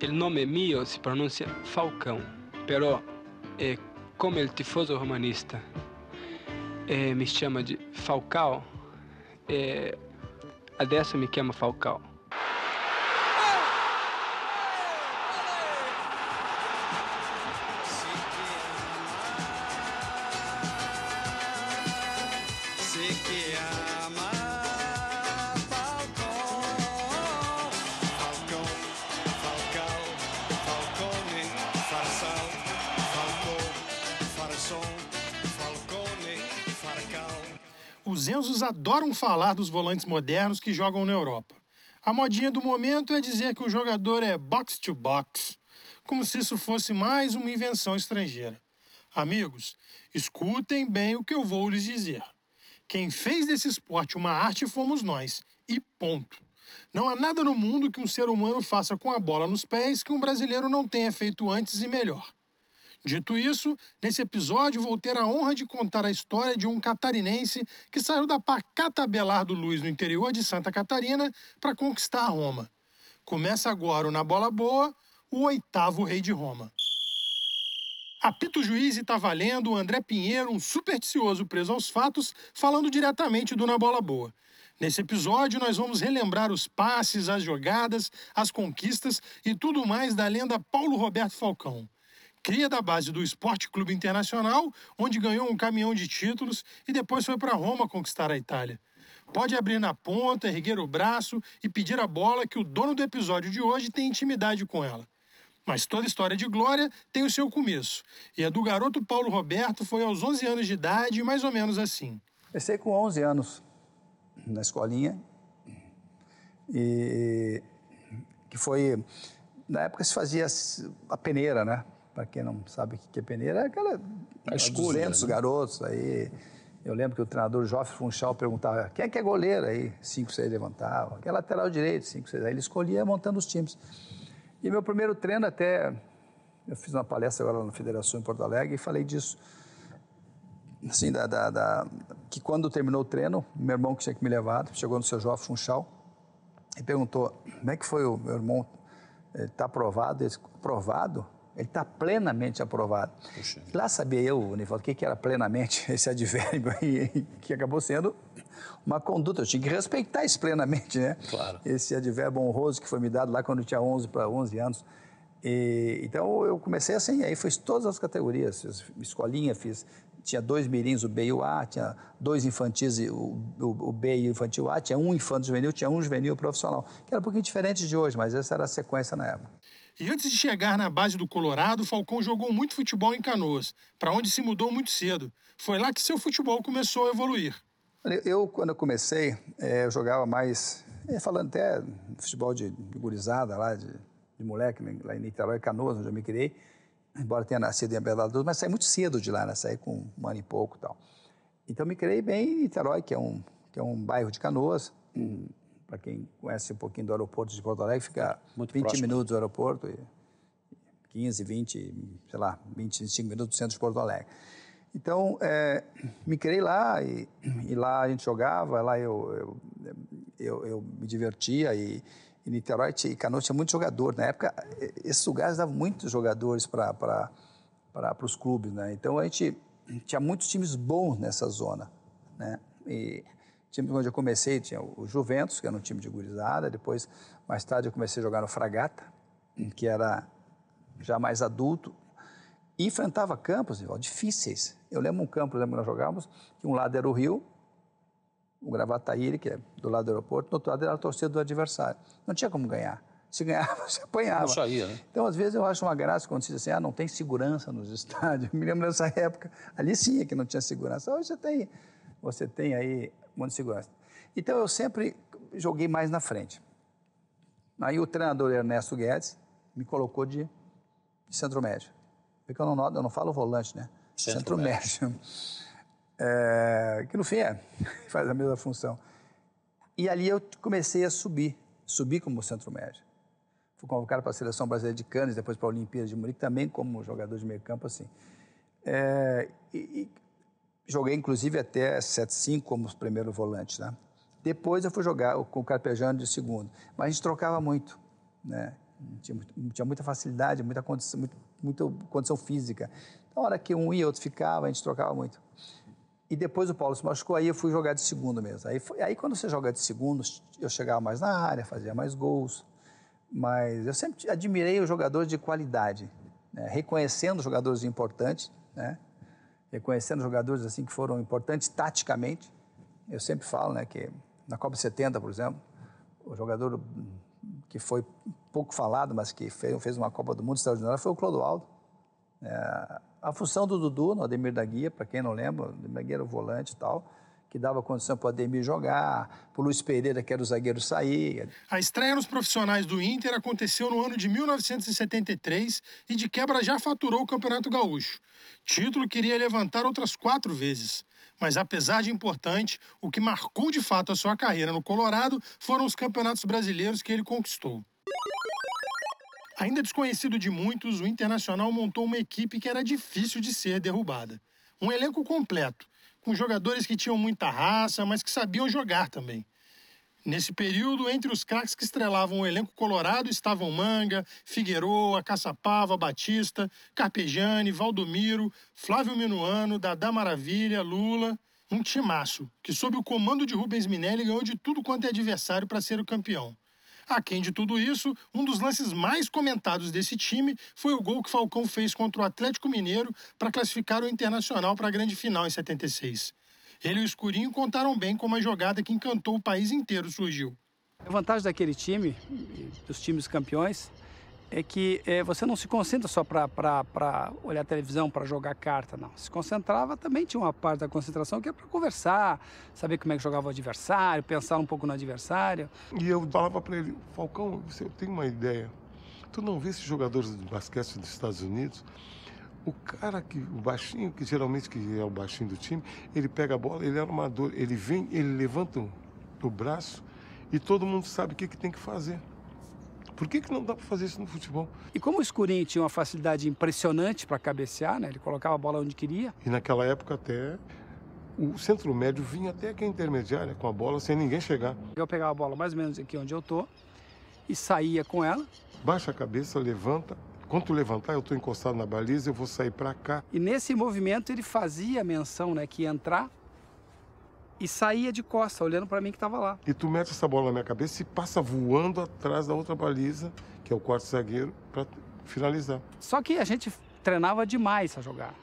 il nome mio si pronuncia Falcão, però eh, come il tifoso romanista eh, mi chiama di Falcao, eh, adesso mi chiama Falcao. Os Enzos adoram falar dos volantes modernos que jogam na Europa. A modinha do momento é dizer que o jogador é box to box, como se isso fosse mais uma invenção estrangeira. Amigos, escutem bem o que eu vou lhes dizer. Quem fez desse esporte uma arte fomos nós, e ponto. Não há nada no mundo que um ser humano faça com a bola nos pés que um brasileiro não tenha feito antes e melhor. Dito isso, nesse episódio vou ter a honra de contar a história de um catarinense que saiu da pacata Belardo Luz no interior de Santa Catarina para conquistar Roma. Começa agora o Na Bola Boa, o oitavo rei de Roma. Apito juiz e tá valendo o André Pinheiro, um supersticioso preso aos fatos, falando diretamente do Na Bola Boa. Nesse episódio, nós vamos relembrar os passes, as jogadas, as conquistas e tudo mais da lenda Paulo Roberto Falcão. Cria da base do Esporte Clube Internacional, onde ganhou um caminhão de títulos e depois foi para Roma conquistar a Itália. Pode abrir na ponta, erguer o braço e pedir a bola que o dono do episódio de hoje tem intimidade com ela. Mas toda história de glória tem o seu começo. E a do garoto Paulo Roberto foi aos 11 anos de idade, mais ou menos assim. Comecei com 11 anos na escolinha e que foi na época se fazia a peneira, né? Para quem não sabe o que é peneira, é aquela A escolha, 200 né? garotos aí. Eu lembro que o treinador Joffre Funchal perguntava quem é que é goleiro aí, cinco, seis levantavam, quem é lateral direito, cinco, seis. Aí ele escolhia montando os times. E meu primeiro treino até eu fiz uma palestra agora na Federação em Porto Alegre e falei disso assim, da, da- da- que quando terminou o treino, meu irmão que tinha que me levado, chegou no seu Joffre Funchal e perguntou, como é que foi o meu irmão? Ele está aprovado? Ele disse, aprovado? Ele está plenamente aprovado. Puxa. Lá sabia eu, Nivaldo, o que que era plenamente esse advérbio aí, que acabou sendo uma conduta. Eu tinha que respeitar isso plenamente, né? Claro. Esse advérbio honroso que foi me dado lá quando eu tinha 11 para 11 anos. E, então eu comecei assim, aí fiz todas as categorias, fiz escolinha, fiz tinha dois mirins, o B e o A, tinha dois infantis, o, o, o B e o infantil A, tinha um infanto juvenil, tinha um juvenil profissional, que era um pouquinho diferente de hoje, mas essa era a sequência na época. E antes de chegar na base do Colorado, Falcão jogou muito futebol em Canoas, para onde se mudou muito cedo. Foi lá que seu futebol começou a evoluir. Eu, quando eu comecei, eh, eu jogava mais, eh, falando até futebol de, de gurizada lá, de, de moleque, né, lá em Niterói, Canoas, onde eu me criei, embora tenha nascido em Abelado Luz, mas saí muito cedo de lá, né? saí com um ano e pouco e tal. Então me criei bem em Niterói, que é um, que é um bairro de Canoas, para quem conhece um pouquinho do aeroporto de Porto Alegre, fica Muito 20 próximo. minutos do aeroporto, e 15, 20, sei lá, 25 minutos do centro de Porto Alegre. Então, eh, me criei lá e, e lá a gente jogava, lá eu, eu, eu, eu me divertia e, Niterói e Canoas tinha muito jogador. Na época, esses lugares davam muitos jogadores para os clubes, né? Então, a gente tinha muitos times bons nessa zona, né? E time onde eu comecei tinha o Juventus, que era um time de gurizada, depois, mais tarde, eu comecei a jogar no Fragata, que era já mais adulto, e enfrentava campos difíceis. Eu lembro um campo, lembro que nós jogávamos, que um lado era o Rio, o Gravataíri, que é do lado do aeroporto, do outro lado era a torcida do adversário. Não tinha como ganhar. Se ganhava, se apanhava. Não saía, né? Então, às vezes, eu acho uma graça quando se diz assim, ah, não tem segurança nos estádios. Me lembro dessa época, ali sim é que não tinha segurança. Hoje você tem, você tem aí um monte de segurança. Então, eu sempre joguei mais na frente. Aí o treinador Ernesto Guedes me colocou de, de centro médio. Porque eu não, eu não falo volante, né? Centro médio. É, que no fim é, faz a mesma função. E ali eu comecei a subir, subir como centro médio. Fui convocado para a seleção brasileira de Cannes, depois para a Olimpíada de Munique, também como jogador de meio campo, assim. É, e, e joguei, inclusive, até 7-5 como primeiro volante, né? Depois eu fui jogar com o Carpejano de segundo. Mas a gente trocava muito, né? Tinha, tinha muita facilidade, muita condição, muito, muita condição física. Então, a hora que um ia, outro ficava, a gente trocava muito. E depois o Paulo se machucou, aí eu fui jogar de segundo mesmo. Aí, foi, aí quando você joga de segundo, eu chegava mais na área, fazia mais gols. Mas eu sempre admirei os jogadores de qualidade, né? reconhecendo jogadores importantes, né? Reconhecendo jogadores assim que foram importantes taticamente. Eu sempre falo né, que na Copa 70, por exemplo, o jogador que foi pouco falado, mas que fez, fez uma Copa do Mundo extraordinária foi o Clodoaldo. É, a função do Dudu no Ademir da Guia, para quem não lembra, o Ademir da Guia era o volante e tal, que dava condição para o Ademir jogar, para o Luiz Pereira, que era o zagueiro, sair. A estreia nos profissionais do Inter aconteceu no ano de 1973 e de quebra já faturou o Campeonato Gaúcho. Título que iria levantar outras quatro vezes. Mas apesar de importante, o que marcou de fato a sua carreira no Colorado foram os campeonatos brasileiros que ele conquistou. Ainda desconhecido de muitos, o Internacional montou uma equipe que era difícil de ser derrubada. Um elenco completo, com jogadores que tinham muita raça, mas que sabiam jogar também. Nesse período, entre os craques que estrelavam o elenco colorado estavam Manga, Figueroa, Caçapava, Batista, Carpegiani, Valdomiro, Flávio Minuano, Dadá Maravilha, Lula. Um timaço, que sob o comando de Rubens Minelli ganhou de tudo quanto é adversário para ser o campeão. Aquém de tudo isso, um dos lances mais comentados desse time foi o gol que Falcão fez contra o Atlético Mineiro para classificar o Internacional para a grande final em 76. Ele e o Escurinho contaram bem como a jogada que encantou o país inteiro surgiu. A vantagem daquele time, dos times campeões, é que é, você não se concentra só para olhar televisão, para jogar carta, não. Se concentrava, também tinha uma parte da concentração que é para conversar, saber como é que jogava o adversário, pensar um pouco no adversário. E eu falava para ele, Falcão, eu tenho uma ideia. Tu não vê esses jogadores de basquete dos Estados Unidos? O cara que, o baixinho, que geralmente que é o baixinho do time, ele pega a bola, ele é armador, ele vem, ele levanta o, o braço e todo mundo sabe o que, que tem que fazer. Por que, que não dá para fazer isso no futebol? E como o Escurinho tinha uma facilidade impressionante para cabecear, né? ele colocava a bola onde queria. E naquela época até o centro médio vinha até aqui a intermediária com a bola sem ninguém chegar. Eu pegava a bola mais ou menos aqui onde eu tô e saía com ela. Baixa a cabeça, levanta. Quando tu levantar, eu estou encostado na baliza, eu vou sair para cá. E nesse movimento ele fazia menção, né, que ia entrar e saía de costa, olhando para mim que estava lá. E tu mete essa bola na minha cabeça e passa voando atrás da outra baliza, que é o quarto zagueiro, para finalizar. Só que a gente treinava demais essa jogada.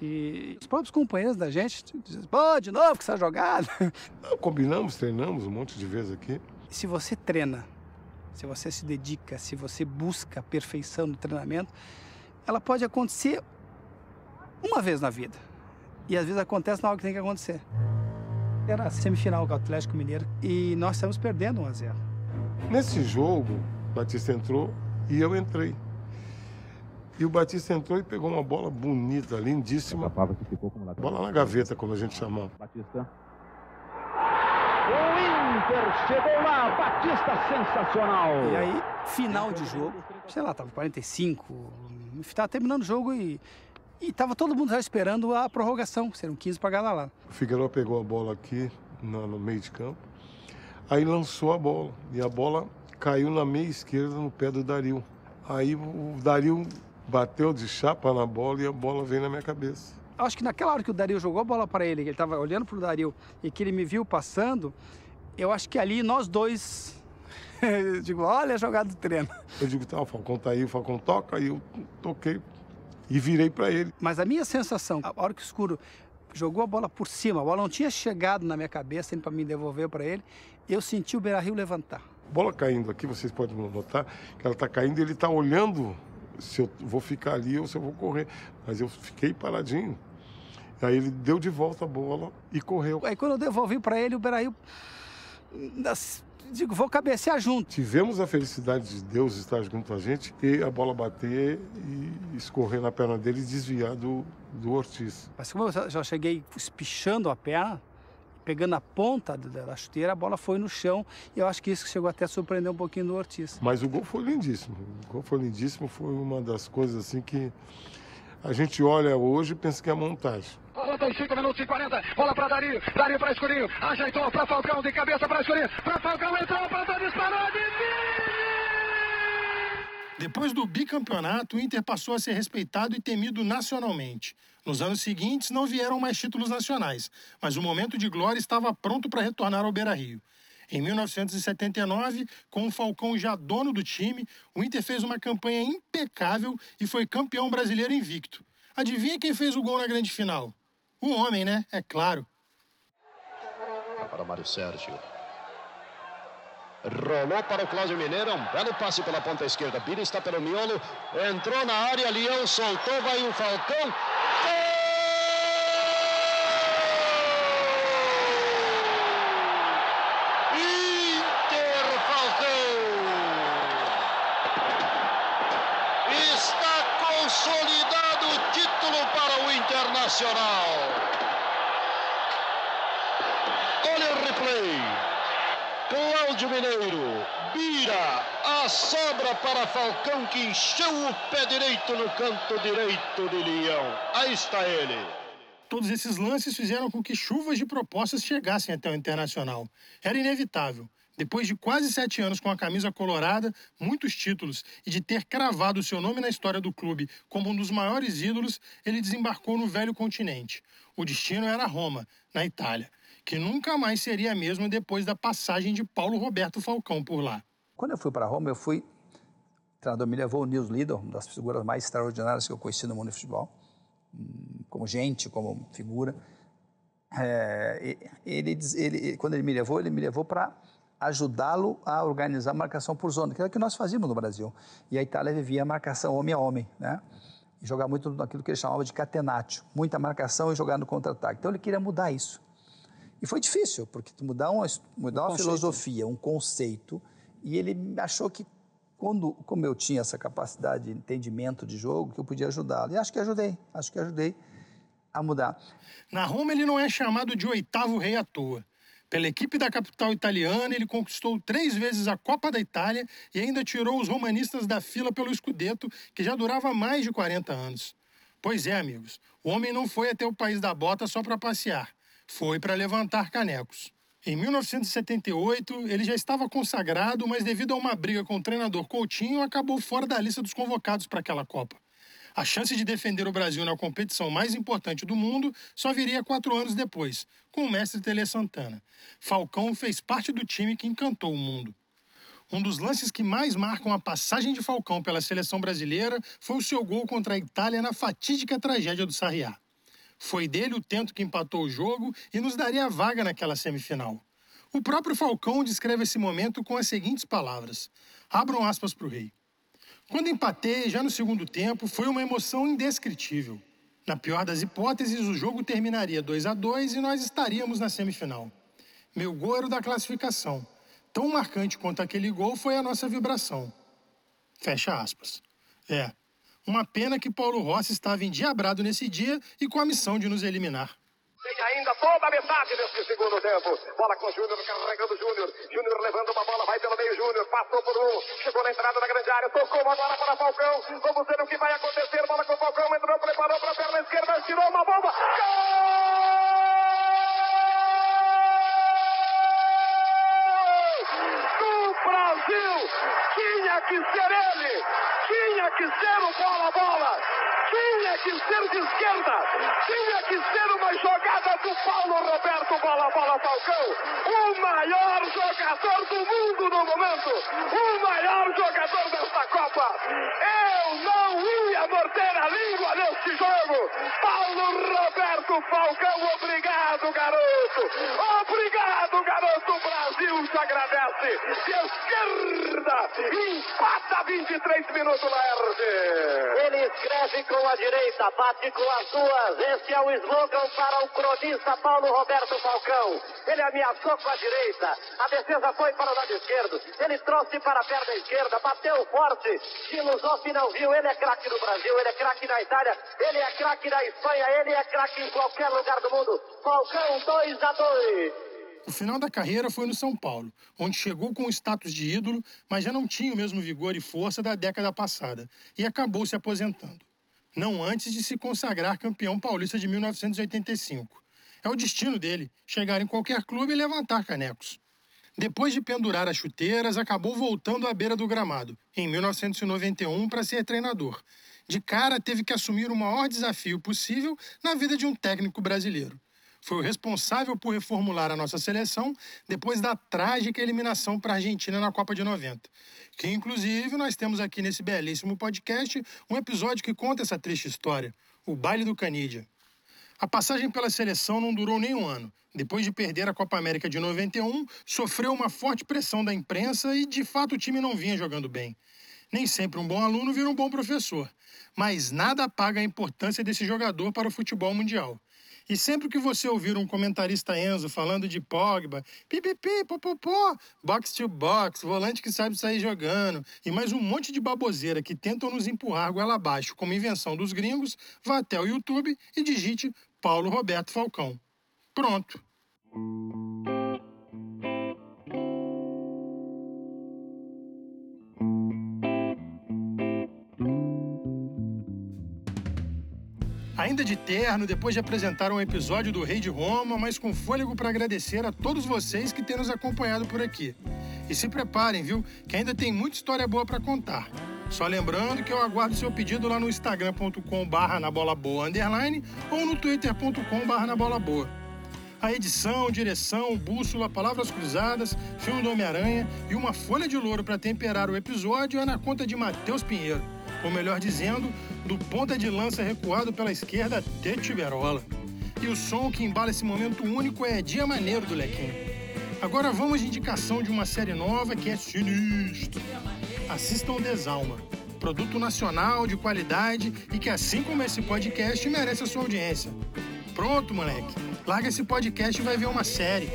E os próprios companheiros da gente diziam, pô, de novo com essa jogada. Não, combinamos, treinamos um monte de vezes aqui. Se você treina, se você se dedica, se você busca a perfeição no treinamento, ela pode acontecer uma vez na vida. E às vezes acontece na hora que tem que acontecer. Era a semifinal com o Atlético Mineiro e nós estamos perdendo 1 a 0. Nesse jogo, o Batista entrou e eu entrei. E o Batista entrou e pegou uma bola bonita, lindíssima. que ficou como lateral. Bola na gaveta, como a gente chamava. Batista. O Inter chegou lá, Batista sensacional. E aí, final de jogo, sei lá, tava 45, estava terminando o jogo e e estava todo mundo já esperando a prorrogação, seriam 15 para cada lado. O Figueiredo pegou a bola aqui no, no, meio de campo, aí lançou a bola e a bola caiu na meia esquerda no pé do Dario. Aí o Dario bateu de chapa na bola e a bola veio na minha cabeça. Acho que naquela hora que o Dario jogou a bola para ele, que ele estava olhando para o Dario e que ele me viu passando, eu acho que ali nós dois eu digo, olha a jogada do treino. Eu digo, tá, o Falcão tá aí, o Falcão toca, aí eu toquei e virei para ele. Mas a minha sensação, a hora que o escuro jogou a bola por cima, a bola não tinha chegado na minha cabeça para me devolver para ele, eu senti o Beira-Rio levantar. Bola caindo aqui, vocês podem notar que ela está caindo e ele está olhando se eu vou ficar ali ou se eu vou correr. Mas eu fiquei paradinho. Aí ele deu de volta a bola e correu. Aí quando eu devolvi para ele, o Beira-Rio digo, vou cabecear junto. Tivemos a felicidade de Deus estar junto a gente e a bola bater e escorrer na perna dele e desviar do, do Ortiz. Mas como eu já cheguei espichando a perna, pegando a ponta da chuteira, a bola foi no chão e eu acho que isso chegou até a surpreender um pouquinho do Ortiz. Mas o gol foi lindíssimo. O gol foi lindíssimo, foi uma das coisas assim que a gente olha hoje e pensa que é montagem. Faltam 5 minutos e 40. Bola para Dario. Dario para Escurinho. Ajeitou para Falcão. De cabeça para Escurinho. Para Falcão entrou. Para disparou. De Depois do bicampeonato, o Inter passou a ser respeitado e temido nacionalmente. Nos anos seguintes, não vieram mais títulos nacionais, mas o momento de glória estava pronto para retornar ao Beira-Rio. Em 1979, com o Falcão já dono do time, o Inter fez uma campanha impecável e foi campeão brasileiro invicto. Adivinha quem fez o gol na grande final? O homem, né? É claro. Para Mário Sérgio. Rolou para o Cláudio Mineiro, um belo passe pela ponta esquerda. Bira está pelo miolo, entrou na área, Leão soltou, vai o Falcão. Gol! Inter Falcão! Está consolidado o título para o Internacional. Olha o replay. Cláudio Mineiro, Bira, a sobra para Falcão que encheu o pé direito no canto direito de Leão. Aí está ele. Todos esses lances fizeram com que chuvas de propostas chegassem até o Internacional. Era inevitável. Depois de quase sete anos com a camisa colorada, muitos títulos e de ter cravado seu nome na história do clube como um dos maiores ídolos, ele desembarcou no velho continente. O destino era Roma, na Itália, que nunca mais seria a mesma depois da passagem de Paulo Roberto Falcão por lá. Quando eu fui para Roma, eu fui. O treinador me levou o Nils Lieder, uma das figuras mais extraordinárias que eu conheci no mundo do futebol, hum, como gente, como figura. É, ele, ele, quando ele me levou, ele me levou para ajudá-lo a organizar a marcação por zona, que era o que nós fazíamos no Brasil. E a Itália vivia a marcação homem a homem, né? E jogar muito naquilo que ele chamava de catenaccio, muita marcação e jogar no contra-ataque. Então ele queria mudar isso. E foi difícil, porque mudar uma, mudar um uma filosofia, um conceito, e ele achou que quando, como eu tinha essa capacidade de entendimento de jogo, que eu podia ajudá-lo. E acho que ajudei, acho que ajudei a mudar. Na Roma ele não é chamado de oitavo rei à toa. Pela equipe da capital italiana, ele conquistou três vezes a Copa da Itália e ainda tirou os romanistas da fila pelo Scudetto, que já durava mais de 40 anos. Pois é, amigos, o homem não foi até o país da bota só para passear, foi para levantar canecos. Em 1978, ele já estava consagrado, mas devido a uma briga com o treinador Coutinho, acabou fora da lista dos convocados para aquela Copa. A chance de defender o Brasil na competição mais importante do mundo só viria quatro anos depois, com o mestre Tele Santana. Falcão fez parte do time que encantou o mundo. Um dos lances que mais marcam a passagem de Falcão pela seleção brasileira foi o seu gol contra a Itália na fatídica tragédia do Sarriá. Foi dele o tento que empatou o jogo e nos daria a vaga naquela semifinal. O próprio Falcão descreve esse momento com as seguintes palavras: abram aspas para o rei. Quando empatei, já no segundo tempo, foi uma emoção indescritível. Na pior das hipóteses, o jogo terminaria 2 a 2 e nós estaríamos na semifinal. Meu gol era o da classificação. Tão marcante quanto aquele gol foi a nossa vibração. Fecha aspas. É, uma pena que Paulo Rossi estava endiabrado nesse dia e com a missão de nos eliminar. Ainda toda a metade desse segundo tempo. Bola com o Júnior, carregando o Júnior. Júnior levando uma bola, vai pelo meio Júnior. Passou por um, chegou na entrada da grande área, tocou uma bola para Falcão. Vamos ver o que vai acontecer. Bola com o Falcão, entrou, preparou para a perna esquerda, tirou uma bomba. Gol! Do Brasil! Tinha que ser ele! Tinha que ser o bola-bola! Tinha que ser de esquerda! Tinha que ser uma jogada do Paulo Roberto Bola Bola Falcão! O maior jogador do mundo no momento! O maior jogador desta Copa! Eu não ia morder a língua neste jogo! Paulo Roberto Falcão, obrigado, garoto! Obrigado, garoto! O Brasil te agradece! De esquerda! Empata 23 minutos RG! Ele escreve com a direita, bate com as duas. Esse é o slogan para o cronista Paulo Roberto Falcão. Ele ameaçou com a direita, a defesa foi para o lado esquerdo. Ele trouxe para a perna esquerda, bateu forte. Gino Zoffi não viu. Ele é craque no Brasil, ele é craque na Itália, ele é craque na Espanha, ele é craque em qualquer lugar do mundo. Falcão 2 a 2. O final da carreira foi no São Paulo, onde chegou com o status de ídolo, mas já não tinha o mesmo vigor e força da década passada, e acabou se aposentando. Não antes de se consagrar campeão paulista de 1985. É o destino dele, chegar em qualquer clube e levantar canecos. Depois de pendurar as chuteiras, acabou voltando à beira do gramado, em 1991, para ser treinador. De cara, teve que assumir o maior desafio possível na vida de um técnico brasileiro. Foi o responsável por reformular a nossa seleção depois da trágica eliminação para a Argentina na Copa de 90. Que, inclusive, nós temos aqui nesse belíssimo podcast um episódio que conta essa triste história: o baile do Canídia. A passagem pela seleção não durou nem um ano. Depois de perder a Copa América de 91, sofreu uma forte pressão da imprensa e, de fato, o time não vinha jogando bem. Nem sempre um bom aluno vira um bom professor, mas nada apaga a importância desse jogador para o futebol mundial. E sempre que você ouvir um comentarista Enzo falando de Pogba, pipipi, popopó, box to box, volante que sabe sair jogando, e mais um monte de baboseira que tentam nos empurrar goela abaixo como invenção dos gringos, vá até o YouTube e digite Paulo Roberto Falcão. Pronto. Ainda de terno, depois de apresentar um episódio do Rei de Roma, mas com fôlego para agradecer a todos vocês que têm nos acompanhado por aqui. E se preparem, viu? Que ainda tem muita história boa para contar. Só lembrando que eu aguardo seu pedido lá no instagram.com ou no twitter.com. A edição, direção, bússola, palavras cruzadas, filme do Homem-Aranha e uma folha de louro para temperar o episódio é na conta de Matheus Pinheiro, ou melhor dizendo, do ponta de lança recuado pela esquerda de Tiberola. E o som que embala esse momento único é Dia Maneiro do Lequinho. Agora vamos de indicação de uma série nova que é sinistro. Assistam Desalma, produto nacional de qualidade e que, assim como esse podcast, merece a sua audiência. Pronto, moleque. Larga esse podcast e vai ver uma série.